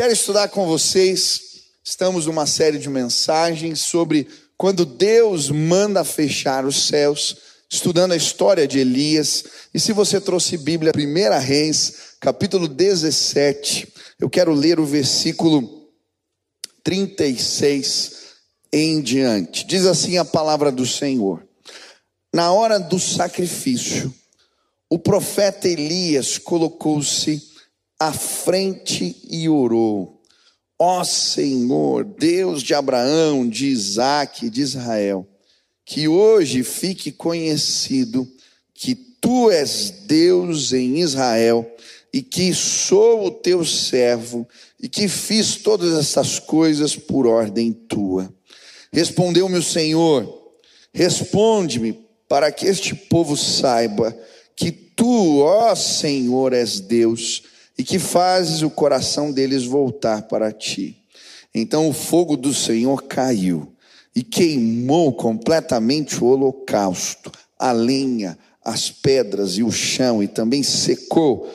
Quero estudar com vocês. Estamos numa série de mensagens sobre quando Deus manda fechar os céus, estudando a história de Elias. E se você trouxe Bíblia, 1 Reis, capítulo 17, eu quero ler o versículo 36 em diante. Diz assim a palavra do Senhor: Na hora do sacrifício, o profeta Elias colocou-se à frente e orou. Ó Senhor, Deus de Abraão, de Isaac, de Israel, que hoje fique conhecido que tu és Deus em Israel e que sou o teu servo e que fiz todas essas coisas por ordem tua. Respondeu-me o Senhor: Responde-me, para que este povo saiba que tu, ó Senhor, és Deus e que fazes o coração deles voltar para ti. Então o fogo do Senhor caiu e queimou completamente o holocausto, a lenha, as pedras e o chão, e também secou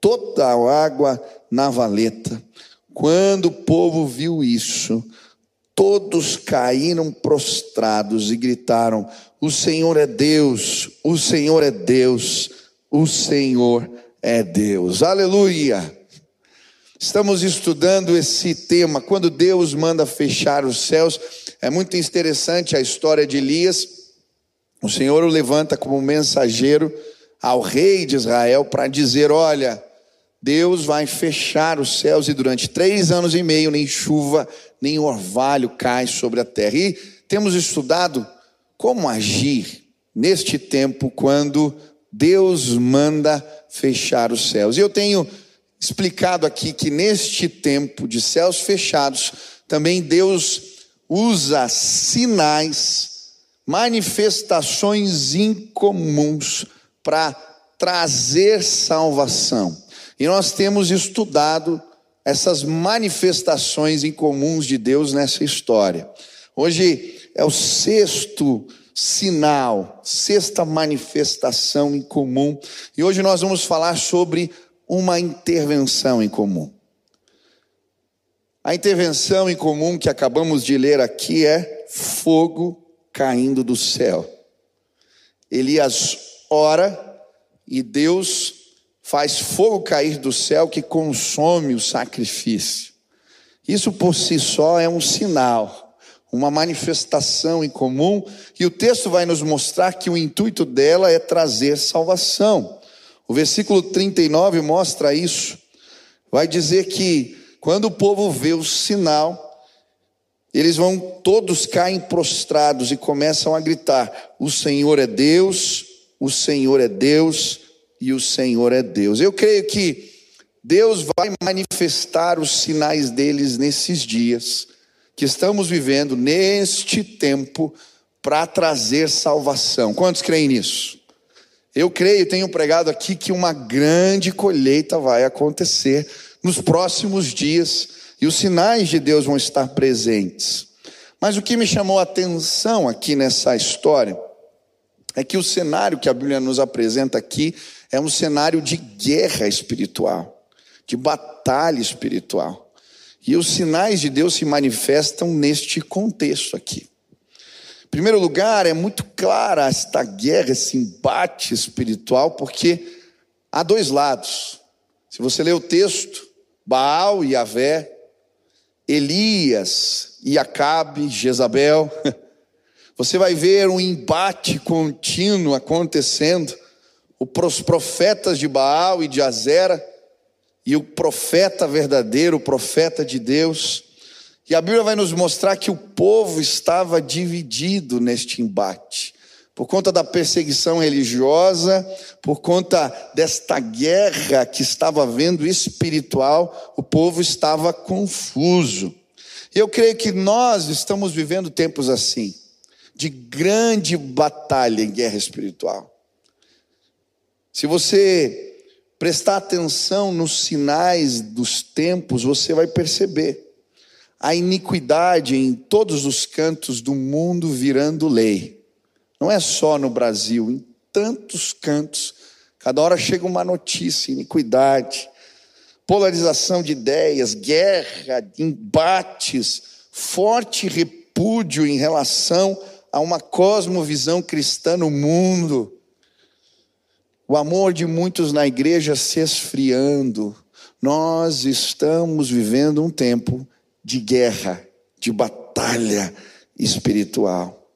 toda a água na valeta. Quando o povo viu isso, todos caíram prostrados e gritaram: O Senhor é Deus, o Senhor é Deus, o Senhor é Deus. Aleluia! Estamos estudando esse tema, quando Deus manda fechar os céus. É muito interessante a história de Elias. O Senhor o levanta como mensageiro ao rei de Israel para dizer: Olha, Deus vai fechar os céus e durante três anos e meio nem chuva, nem orvalho cai sobre a terra. E temos estudado como agir neste tempo quando Deus manda fechar os céus. E eu tenho explicado aqui que neste tempo de céus fechados, também Deus usa sinais, manifestações incomuns para trazer salvação. E nós temos estudado essas manifestações incomuns de Deus nessa história. Hoje é o sexto sinal, sexta manifestação em comum. E hoje nós vamos falar sobre uma intervenção em comum. A intervenção em comum que acabamos de ler aqui é fogo caindo do céu. Elias ora e Deus faz fogo cair do céu que consome o sacrifício. Isso por si só é um sinal uma manifestação em comum, e o texto vai nos mostrar que o intuito dela é trazer salvação. O versículo 39 mostra isso. Vai dizer que quando o povo vê o sinal, eles vão todos caem prostrados e começam a gritar: O Senhor é Deus, o Senhor é Deus e o Senhor é Deus. Eu creio que Deus vai manifestar os sinais deles nesses dias que estamos vivendo neste tempo para trazer salvação. Quantos creem nisso? Eu creio, tenho pregado aqui que uma grande colheita vai acontecer nos próximos dias e os sinais de Deus vão estar presentes. Mas o que me chamou a atenção aqui nessa história é que o cenário que a Bíblia nos apresenta aqui é um cenário de guerra espiritual, de batalha espiritual. E os sinais de Deus se manifestam neste contexto aqui. Em primeiro lugar, é muito clara esta guerra, esse embate espiritual, porque há dois lados. Se você ler o texto, Baal e Avé, Elias e Acabe, Jezabel, você vai ver um embate contínuo acontecendo. Os profetas de Baal e de Azera e o profeta verdadeiro, o profeta de Deus. E a Bíblia vai nos mostrar que o povo estava dividido neste embate. Por conta da perseguição religiosa, por conta desta guerra que estava havendo espiritual, o povo estava confuso. E eu creio que nós estamos vivendo tempos assim, de grande batalha em guerra espiritual. Se você prestar atenção nos sinais dos tempos, você vai perceber a iniquidade em todos os cantos do mundo virando lei. Não é só no Brasil, em tantos cantos. Cada hora chega uma notícia, iniquidade. polarização de ideias, guerra, embates, forte repúdio em relação a uma cosmovisão cristã no mundo. O amor de muitos na igreja se esfriando. Nós estamos vivendo um tempo de guerra, de batalha espiritual.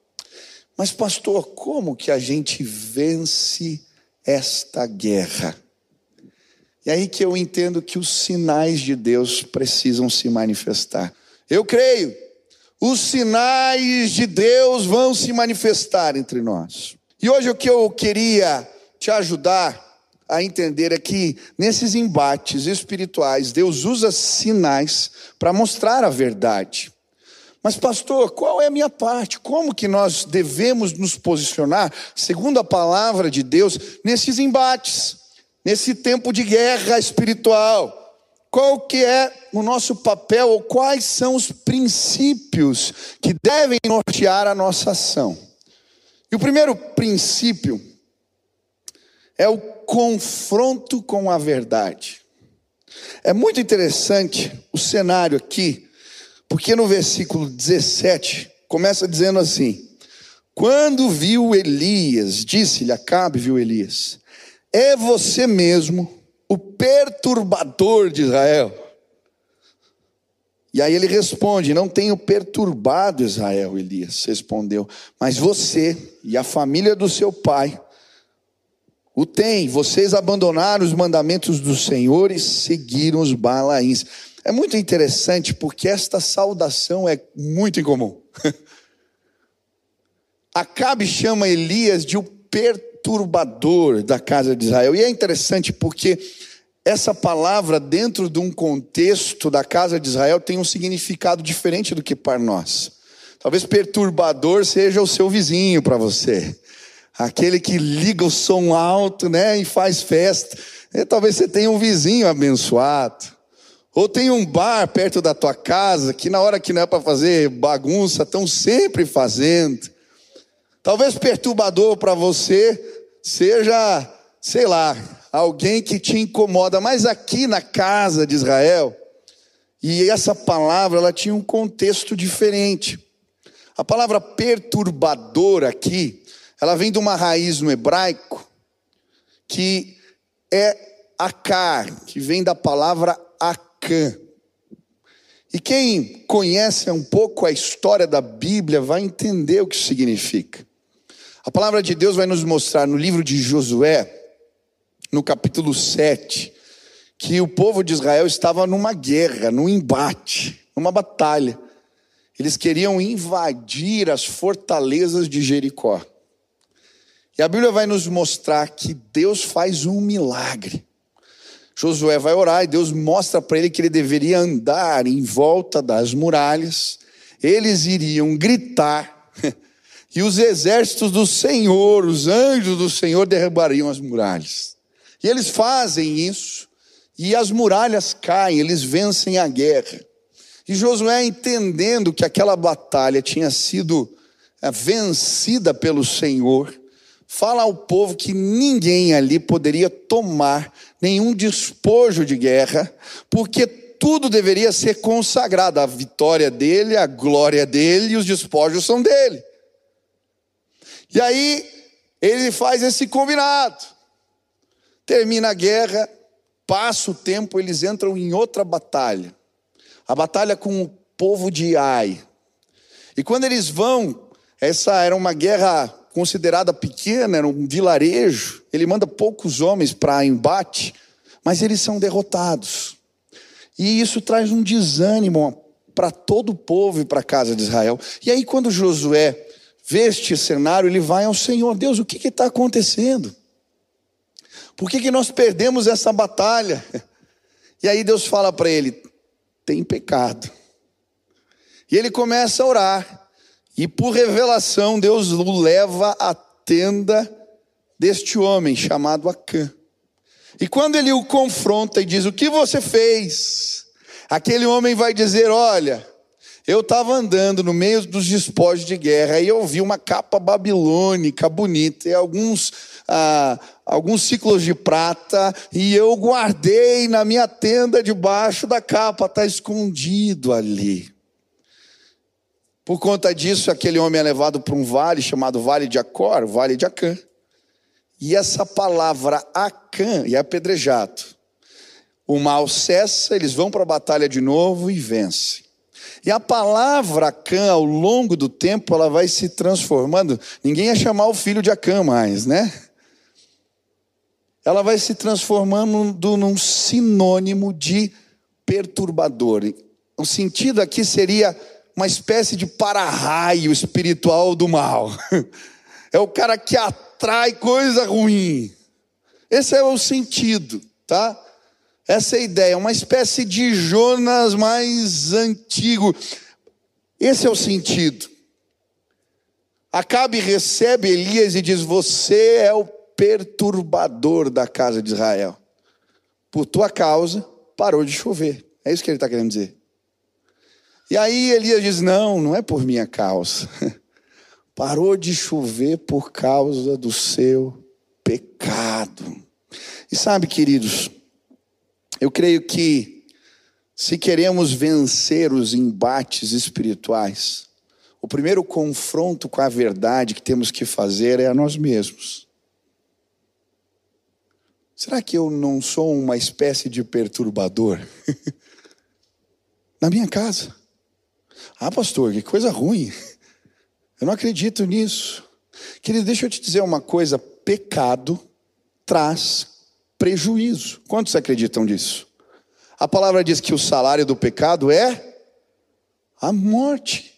Mas, pastor, como que a gente vence esta guerra? E aí que eu entendo que os sinais de Deus precisam se manifestar. Eu creio, os sinais de Deus vão se manifestar entre nós. E hoje o que eu queria te ajudar a entender é que nesses embates espirituais, Deus usa sinais para mostrar a verdade. Mas, pastor, qual é a minha parte? Como que nós devemos nos posicionar, segundo a palavra de Deus, nesses embates, nesse tempo de guerra espiritual? Qual que é o nosso papel ou quais são os princípios que devem nortear a nossa ação? E o primeiro princípio é o confronto com a verdade. É muito interessante o cenário aqui porque no versículo 17 começa dizendo assim: Quando viu Elias, disse-lhe Acabe, viu Elias, é você mesmo o perturbador de Israel. E aí ele responde: Não tenho perturbado Israel, Elias respondeu, mas você e a família do seu pai o tem. Vocês abandonaram os mandamentos do Senhor e seguiram os balaíns. É muito interessante porque esta saudação é muito incomum. Acabe chama Elias de o perturbador da casa de Israel. E é interessante porque essa palavra, dentro de um contexto da casa de Israel, tem um significado diferente do que para nós. Talvez perturbador seja o seu vizinho para você. Aquele que liga o som alto, né, e faz festa. E talvez você tenha um vizinho abençoado. Ou tem um bar perto da tua casa que na hora que não é para fazer bagunça, estão sempre fazendo. Talvez perturbador para você seja, sei lá, alguém que te incomoda, mas aqui na casa de Israel, e essa palavra ela tinha um contexto diferente. A palavra perturbador aqui, ela vem de uma raiz no hebraico que é akar, que vem da palavra Cã. E quem conhece um pouco a história da Bíblia vai entender o que significa. A palavra de Deus vai nos mostrar no livro de Josué, no capítulo 7, que o povo de Israel estava numa guerra, num embate, numa batalha. Eles queriam invadir as fortalezas de Jericó. E a Bíblia vai nos mostrar que Deus faz um milagre. Josué vai orar e Deus mostra para ele que ele deveria andar em volta das muralhas, eles iriam gritar, e os exércitos do Senhor, os anjos do Senhor, derrubariam as muralhas. E eles fazem isso, e as muralhas caem, eles vencem a guerra. E Josué, entendendo que aquela batalha tinha sido eh, vencida pelo Senhor, fala ao povo que ninguém ali poderia tomar nenhum despojo de guerra, porque tudo deveria ser consagrado. A vitória dele, a glória dele e os despojos são dele. E aí ele faz esse combinado. Termina a guerra, passa o tempo, eles entram em outra batalha. A batalha com o povo de Ai. E quando eles vão, essa era uma guerra considerada pequena, era um vilarejo, ele manda poucos homens para embate, mas eles são derrotados. E isso traz um desânimo para todo o povo e para a casa de Israel. E aí, quando Josué vê este cenário, ele vai ao Senhor: Deus, o que está acontecendo? Por que, que nós perdemos essa batalha? E aí Deus fala para ele: tem pecado. E ele começa a orar. E por revelação, Deus o leva à tenda deste homem chamado Acã. E quando ele o confronta e diz: O que você fez? Aquele homem vai dizer: Olha, Eu estava andando no meio dos despojos de guerra e eu vi uma capa babilônica bonita e alguns, ah, alguns ciclos de prata e eu guardei na minha tenda debaixo da capa, está escondido ali. Por conta disso, aquele homem é levado para um vale chamado Vale de Acor, Vale de Acã. E essa palavra Acã é apedrejado. O mal cessa, eles vão para a batalha de novo e vencem. E a palavra Acã, ao longo do tempo, ela vai se transformando. Ninguém ia chamar o filho de Acã mais, né? Ela vai se transformando num sinônimo de perturbador. O sentido aqui seria uma espécie de para-raio espiritual do mal. É o cara que atrai coisa ruim. Esse é o sentido, tá? Essa é a ideia, uma espécie de Jonas mais antigo. Esse é o sentido. Acabe recebe Elias e diz: Você é o perturbador da casa de Israel. Por tua causa parou de chover. É isso que ele está querendo dizer. E aí Elias diz: Não, não é por minha causa. Parou de chover por causa do seu pecado. E sabe, queridos, eu creio que, se queremos vencer os embates espirituais, o primeiro confronto com a verdade que temos que fazer é a nós mesmos. Será que eu não sou uma espécie de perturbador? Na minha casa. Ah, pastor, que coisa ruim. Eu não acredito nisso. Querido, deixa eu te dizer uma coisa: pecado traz prejuízo. Quantos acreditam disso? A palavra diz que o salário do pecado é a morte.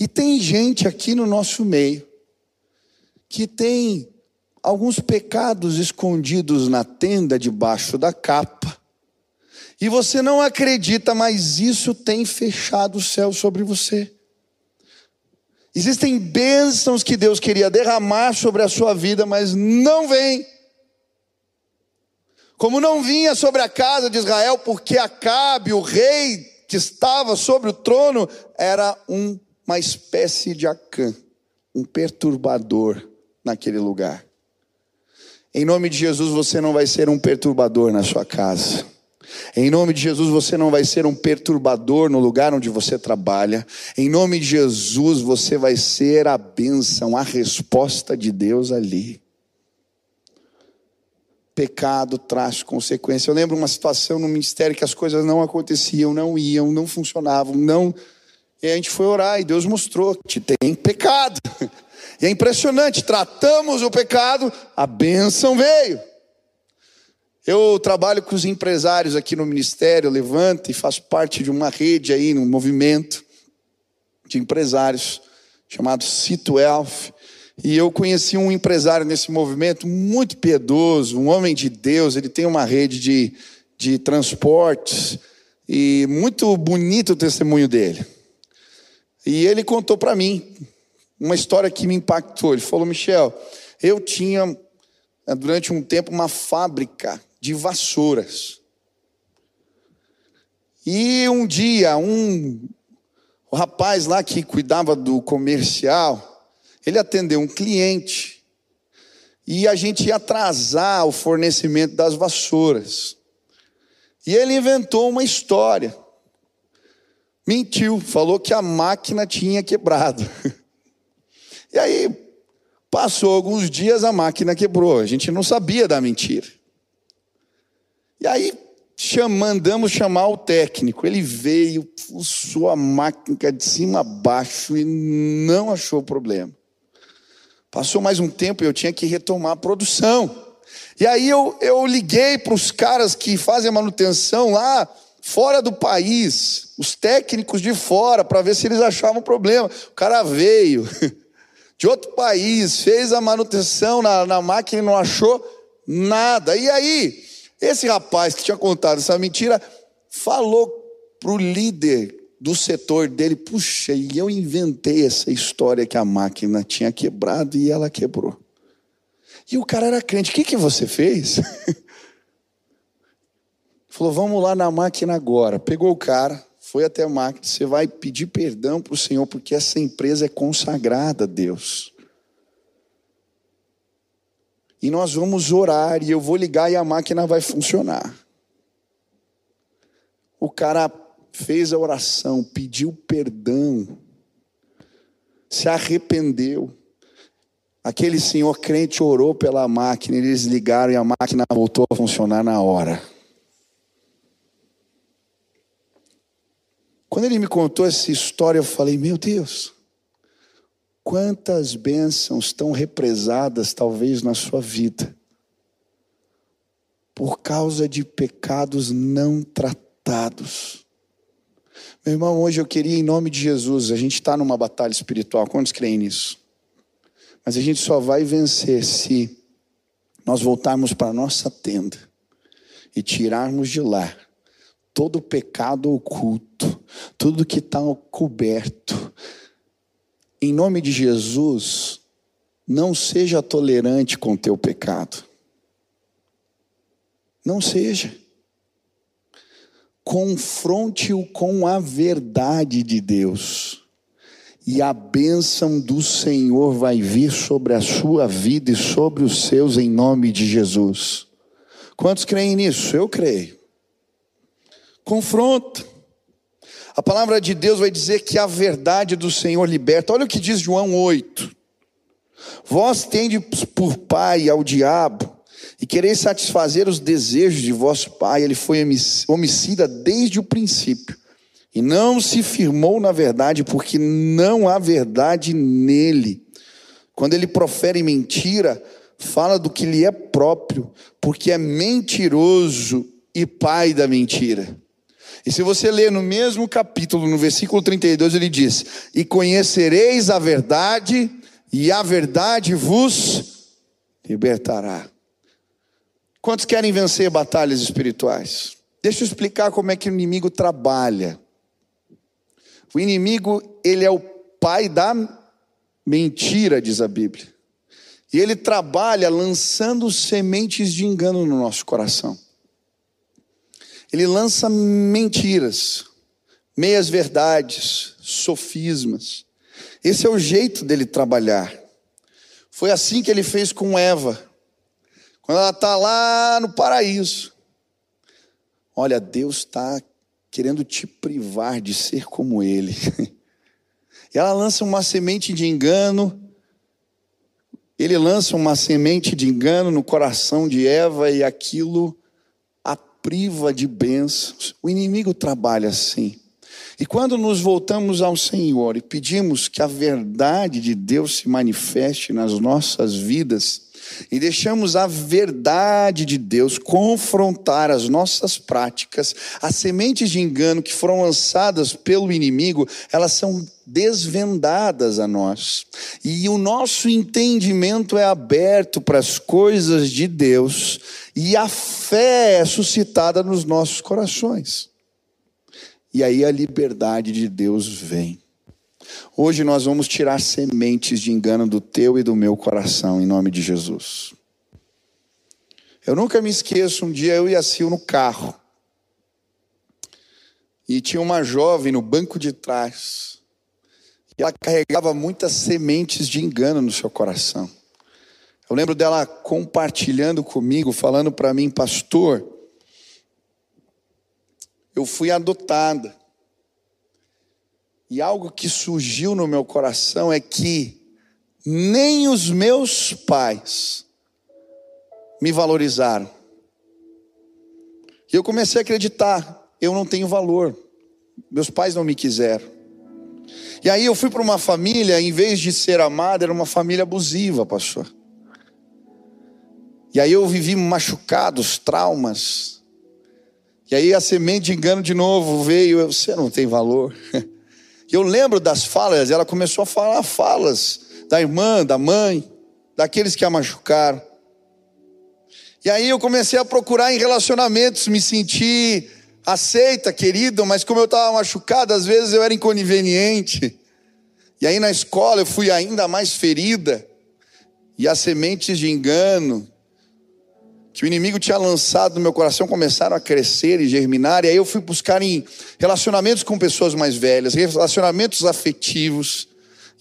E tem gente aqui no nosso meio que tem alguns pecados escondidos na tenda debaixo da capa. E você não acredita, mas isso tem fechado o céu sobre você. Existem bênçãos que Deus queria derramar sobre a sua vida, mas não vem. Como não vinha sobre a casa de Israel, porque Acabe, o rei que estava sobre o trono, era um, uma espécie de Acã, um perturbador naquele lugar. Em nome de Jesus, você não vai ser um perturbador na sua casa. Em nome de Jesus, você não vai ser um perturbador no lugar onde você trabalha. Em nome de Jesus, você vai ser a bênção, a resposta de Deus ali pecado traz consequência. Eu lembro uma situação no ministério que as coisas não aconteciam, não iam, não funcionavam, não. E a gente foi orar e Deus mostrou que tem pecado. E é impressionante, tratamos o pecado, a bênção veio. Eu trabalho com os empresários aqui no ministério, levanto e faço parte de uma rede aí, um movimento de empresários chamado Cito Elf. E eu conheci um empresário nesse movimento muito piedoso, um homem de Deus, ele tem uma rede de, de transportes, e muito bonito o testemunho dele. E ele contou para mim uma história que me impactou. Ele falou: Michel, eu tinha durante um tempo uma fábrica de vassouras. E um dia, um o rapaz lá que cuidava do comercial, ele atendeu um cliente e a gente ia atrasar o fornecimento das vassouras. E ele inventou uma história. Mentiu, falou que a máquina tinha quebrado. E aí, passou alguns dias, a máquina quebrou. A gente não sabia da mentira. E aí, mandamos chamar o técnico. Ele veio, fuçou a máquina de cima a baixo e não achou problema. Passou mais um tempo e eu tinha que retomar a produção. E aí eu, eu liguei para os caras que fazem a manutenção lá fora do país, os técnicos de fora, para ver se eles achavam problema. O cara veio de outro país, fez a manutenção na, na máquina e não achou nada. E aí, esse rapaz que tinha contado essa mentira falou para o líder do setor dele, puxa, e eu inventei essa história que a máquina tinha quebrado e ela quebrou. E o cara era crente, o que, que você fez? Falou, vamos lá na máquina agora. Pegou o cara, foi até a máquina, você vai pedir perdão para o Senhor, porque essa empresa é consagrada a Deus. E nós vamos orar, e eu vou ligar e a máquina vai funcionar. O cara fez a oração, pediu perdão, se arrependeu. Aquele senhor crente orou pela máquina, eles ligaram e a máquina voltou a funcionar na hora. Quando ele me contou essa história, eu falei: Meu Deus, quantas bênçãos estão represadas, talvez, na sua vida, por causa de pecados não tratados. Meu irmão, hoje eu queria, em nome de Jesus, a gente está numa batalha espiritual, quantos creem nisso? Mas a gente só vai vencer se nós voltarmos para a nossa tenda e tirarmos de lá todo o pecado oculto, tudo que está coberto. Em nome de Jesus, não seja tolerante com o teu pecado. Não seja. Confronte-o com a verdade de Deus. E a bênção do Senhor vai vir sobre a sua vida e sobre os seus em nome de Jesus. Quantos creem nisso? Eu creio confronta. A palavra de Deus vai dizer que a verdade do Senhor liberta. Olha o que diz João 8. Vós tendes por pai ao diabo e quereis satisfazer os desejos de vosso pai. Ele foi homicida desde o princípio e não se firmou na verdade, porque não há verdade nele. Quando ele profere mentira, fala do que lhe é próprio, porque é mentiroso e pai da mentira. E se você ler no mesmo capítulo, no versículo 32, ele diz: E conhecereis a verdade, e a verdade vos libertará. Quantos querem vencer batalhas espirituais? Deixa eu explicar como é que o inimigo trabalha. O inimigo, ele é o pai da mentira, diz a Bíblia. E ele trabalha lançando sementes de engano no nosso coração ele lança mentiras, meias verdades, sofismas. Esse é o jeito dele trabalhar. Foi assim que ele fez com Eva, quando ela está lá no paraíso. Olha, Deus está querendo te privar de ser como Ele. E ela lança uma semente de engano. Ele lança uma semente de engano no coração de Eva e aquilo priva de bênçãos. O inimigo trabalha assim. E quando nos voltamos ao Senhor e pedimos que a verdade de Deus se manifeste nas nossas vidas, e deixamos a verdade de Deus confrontar as nossas práticas, as sementes de engano que foram lançadas pelo inimigo, elas são desvendadas a nós. E o nosso entendimento é aberto para as coisas de Deus, e a fé é suscitada nos nossos corações. E aí a liberdade de Deus vem. Hoje nós vamos tirar sementes de engano do teu e do meu coração, em nome de Jesus. Eu nunca me esqueço, um dia eu e a Sil no carro. E tinha uma jovem no banco de trás. E ela carregava muitas sementes de engano no seu coração. Eu lembro dela compartilhando comigo, falando para mim, pastor, eu fui adotada. E algo que surgiu no meu coração é que nem os meus pais me valorizaram. E eu comecei a acreditar, eu não tenho valor. Meus pais não me quiseram. E aí eu fui para uma família, em vez de ser amada, era uma família abusiva, pastor. E aí eu vivi machucados, traumas. E aí a semente de engano de novo veio, você não tem valor. eu lembro das falas, ela começou a falar falas da irmã, da mãe, daqueles que a machucaram. E aí eu comecei a procurar em relacionamentos, me sentir aceita, querido, mas como eu estava machucado, às vezes eu era inconveniente. E aí na escola eu fui ainda mais ferida. E as sementes de engano que o inimigo tinha lançado no meu coração começaram a crescer e germinar, e aí eu fui buscar em relacionamentos com pessoas mais velhas, relacionamentos afetivos,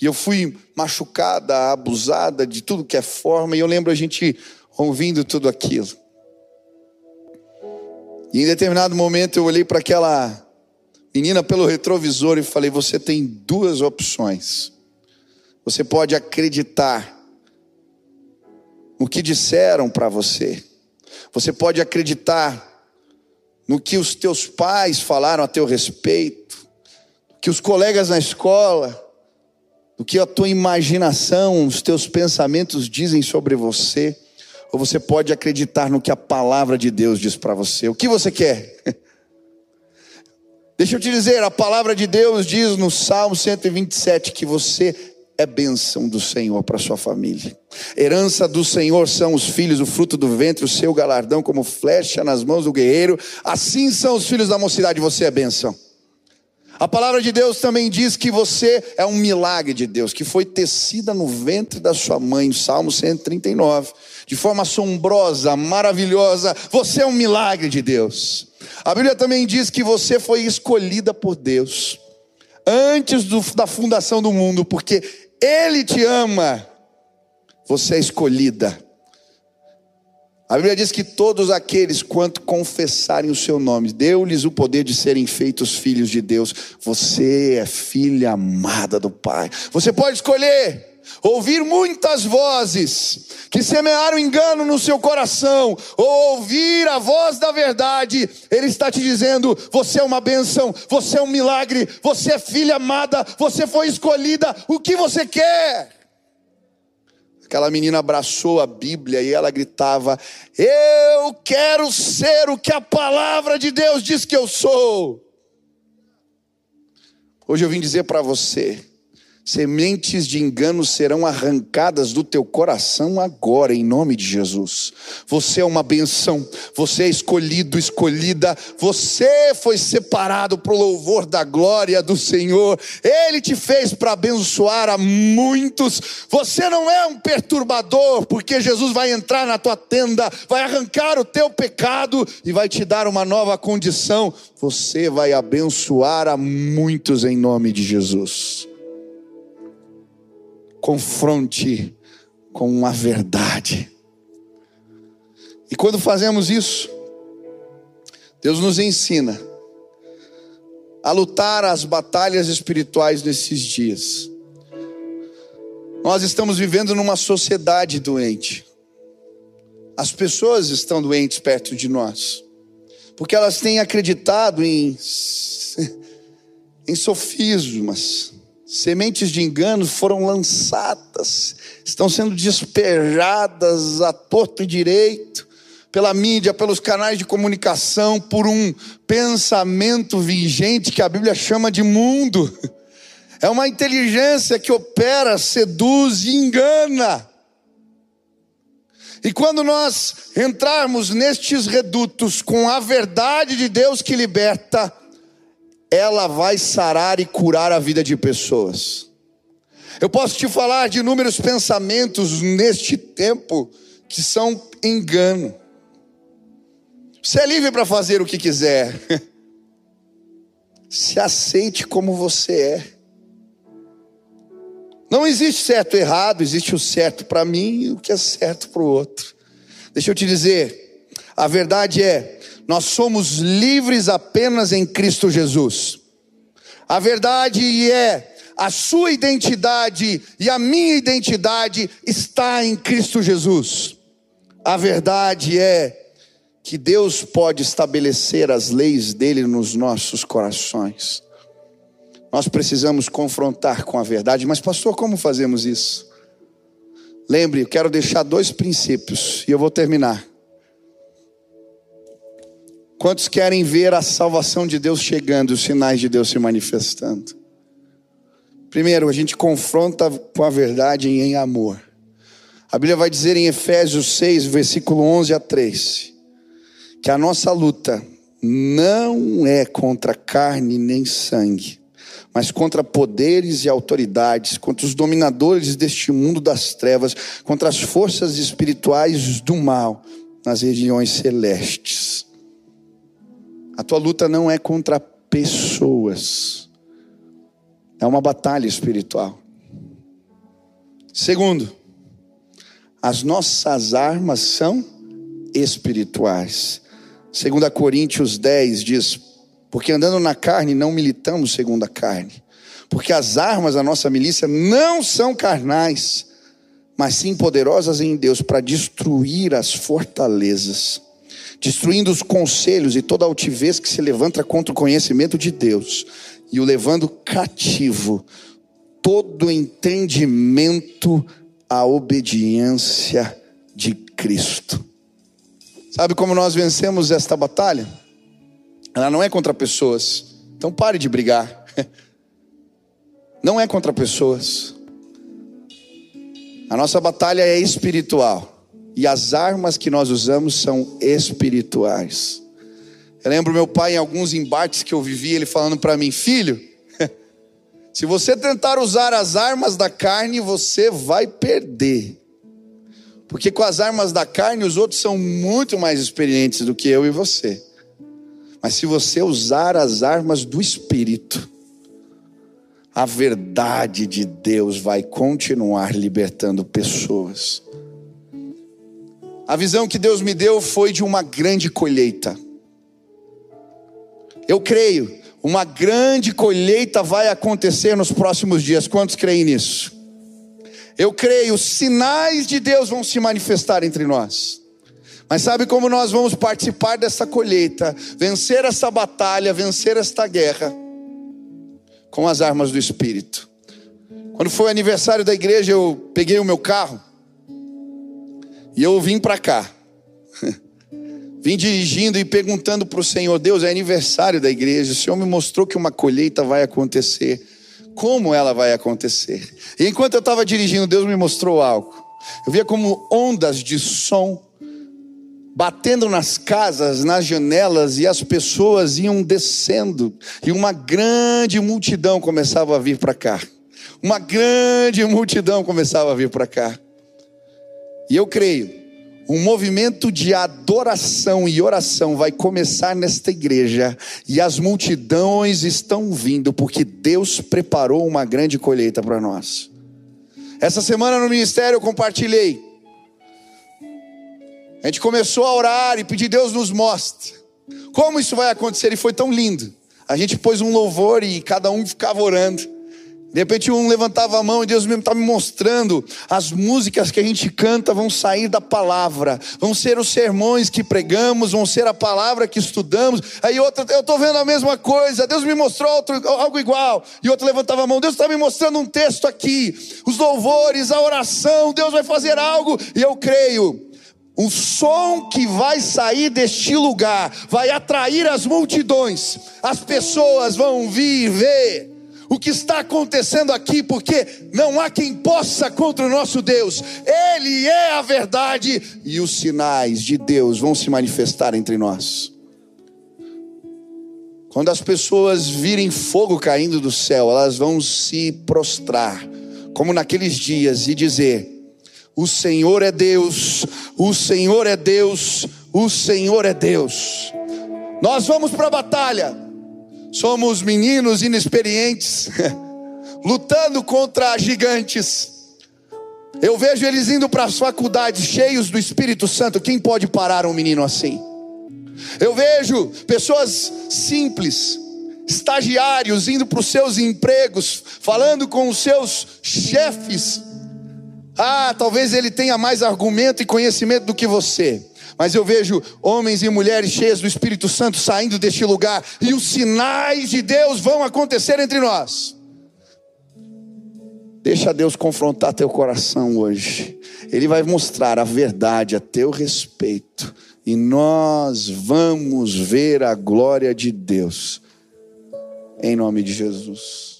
e eu fui machucada, abusada de tudo que é forma, e eu lembro a gente ouvindo tudo aquilo. E em determinado momento eu olhei para aquela menina pelo retrovisor e falei: Você tem duas opções. Você pode acreditar no que disseram para você. Você pode acreditar no que os teus pais falaram a teu respeito, que os colegas na escola, o que a tua imaginação, os teus pensamentos dizem sobre você, ou você pode acreditar no que a palavra de Deus diz para você. O que você quer? Deixa eu te dizer, a palavra de Deus diz no Salmo 127 que você é bênção do Senhor para sua família. Herança do Senhor são os filhos, o fruto do ventre, o seu galardão como flecha nas mãos do guerreiro. Assim são os filhos da mocidade, você é bênção. A palavra de Deus também diz que você é um milagre de Deus, que foi tecida no ventre da sua mãe, Salmo 139, de forma assombrosa, maravilhosa. Você é um milagre de Deus. A Bíblia também diz que você foi escolhida por Deus antes do, da fundação do mundo, porque Ele te ama. Você é escolhida. A Bíblia diz que todos aqueles quanto confessarem o seu nome, deu-lhes o poder de serem feitos filhos de Deus. Você é filha amada do Pai. Você pode escolher ouvir muitas vozes que semearam engano no seu coração, ou ouvir a voz da verdade, Ele está te dizendo: você é uma bênção, você é um milagre, você é filha amada, você foi escolhida, o que você quer? Aquela menina abraçou a Bíblia e ela gritava: Eu quero ser o que a palavra de Deus diz que eu sou. Hoje eu vim dizer para você Sementes de engano serão arrancadas do teu coração agora, em nome de Jesus. Você é uma benção, você é escolhido, escolhida, você foi separado para o louvor da glória do Senhor. Ele te fez para abençoar a muitos. Você não é um perturbador, porque Jesus vai entrar na tua tenda, vai arrancar o teu pecado e vai te dar uma nova condição. Você vai abençoar a muitos em nome de Jesus confronte com a verdade. E quando fazemos isso, Deus nos ensina a lutar as batalhas espirituais nesses dias. Nós estamos vivendo numa sociedade doente. As pessoas estão doentes perto de nós, porque elas têm acreditado em, em sofismas, Sementes de engano foram lançadas, estão sendo despejadas a torto e direito, pela mídia, pelos canais de comunicação, por um pensamento vigente que a Bíblia chama de mundo. É uma inteligência que opera, seduz e engana. E quando nós entrarmos nestes redutos com a verdade de Deus que liberta, ela vai sarar e curar a vida de pessoas. Eu posso te falar de inúmeros pensamentos neste tempo que são engano. Você é livre para fazer o que quiser. Se aceite como você é. Não existe certo e errado, existe o certo para mim e o que é certo para o outro. Deixa eu te dizer, a verdade é, nós somos livres apenas em Cristo Jesus. A verdade é, a sua identidade e a minha identidade está em Cristo Jesus. A verdade é que Deus pode estabelecer as leis dele nos nossos corações. Nós precisamos confrontar com a verdade, mas pastor, como fazemos isso? Lembre, eu quero deixar dois princípios e eu vou terminar. Quantos querem ver a salvação de Deus chegando, os sinais de Deus se manifestando? Primeiro, a gente confronta com a verdade em amor. A Bíblia vai dizer em Efésios 6, versículo 11 a 13, que a nossa luta não é contra carne nem sangue, mas contra poderes e autoridades, contra os dominadores deste mundo das trevas, contra as forças espirituais do mal nas regiões celestes. A tua luta não é contra pessoas, é uma batalha espiritual. Segundo, as nossas armas são espirituais. 2 Coríntios 10 diz: Porque andando na carne não militamos segundo a carne, porque as armas da nossa milícia não são carnais, mas sim poderosas em Deus para destruir as fortalezas, destruindo os conselhos e toda altivez que se levanta contra o conhecimento de Deus, e o levando cativo todo entendimento à obediência de Cristo. Sabe como nós vencemos esta batalha? Ela não é contra pessoas. Então pare de brigar. Não é contra pessoas. A nossa batalha é espiritual. E as armas que nós usamos são espirituais. Eu lembro meu pai em alguns embates que eu vivi, ele falando para mim: Filho, se você tentar usar as armas da carne, você vai perder. Porque com as armas da carne, os outros são muito mais experientes do que eu e você. Mas se você usar as armas do Espírito, a verdade de Deus vai continuar libertando pessoas. A visão que Deus me deu foi de uma grande colheita. Eu creio, uma grande colheita vai acontecer nos próximos dias. Quantos creem nisso? Eu creio, sinais de Deus vão se manifestar entre nós. Mas sabe como nós vamos participar dessa colheita, vencer essa batalha, vencer esta guerra? com as armas do Espírito. Quando foi o aniversário da igreja, eu peguei o meu carro e eu vim para cá. Vim dirigindo e perguntando para o Senhor: Deus, é aniversário da igreja. O Senhor me mostrou que uma colheita vai acontecer. Como ela vai acontecer? E enquanto eu estava dirigindo, Deus me mostrou algo. Eu via como ondas de som batendo nas casas, nas janelas, e as pessoas iam descendo, e uma grande multidão começava a vir para cá. Uma grande multidão começava a vir para cá. E eu creio, um movimento de adoração e oração vai começar nesta igreja, e as multidões estão vindo, porque Deus preparou uma grande colheita para nós. Essa semana no ministério eu compartilhei a gente começou a orar e pedir, Deus nos mostre como isso vai acontecer, e foi tão lindo. A gente pôs um louvor e cada um ficava orando. De repente um levantava a mão e Deus mesmo estava me mostrando as músicas que a gente canta vão sair da palavra, vão ser os sermões que pregamos, vão ser a palavra que estudamos. Aí outra, eu estou vendo a mesma coisa, Deus me mostrou outro, algo igual. E outro levantava a mão, Deus está me mostrando um texto aqui, os louvores, a oração, Deus vai fazer algo, e eu creio o som que vai sair deste lugar vai atrair as multidões, as pessoas vão vir ver o que está acontecendo aqui, porque não há quem possa contra o nosso Deus, Ele é a verdade e os sinais de Deus vão se manifestar entre nós. Quando as pessoas virem fogo caindo do céu, elas vão se prostrar, como naqueles dias, e dizer: o Senhor é Deus, o Senhor é Deus, o Senhor é Deus. Nós vamos para a batalha, somos meninos inexperientes, lutando contra gigantes. Eu vejo eles indo para as faculdades cheios do Espírito Santo. Quem pode parar um menino assim? Eu vejo pessoas simples, estagiários indo para os seus empregos, falando com os seus chefes ah, talvez ele tenha mais argumento e conhecimento do que você. Mas eu vejo homens e mulheres cheias do Espírito Santo saindo deste lugar, e os sinais de Deus vão acontecer entre nós. Deixa Deus confrontar teu coração hoje. Ele vai mostrar a verdade a teu respeito. E nós vamos ver a glória de Deus. Em nome de Jesus.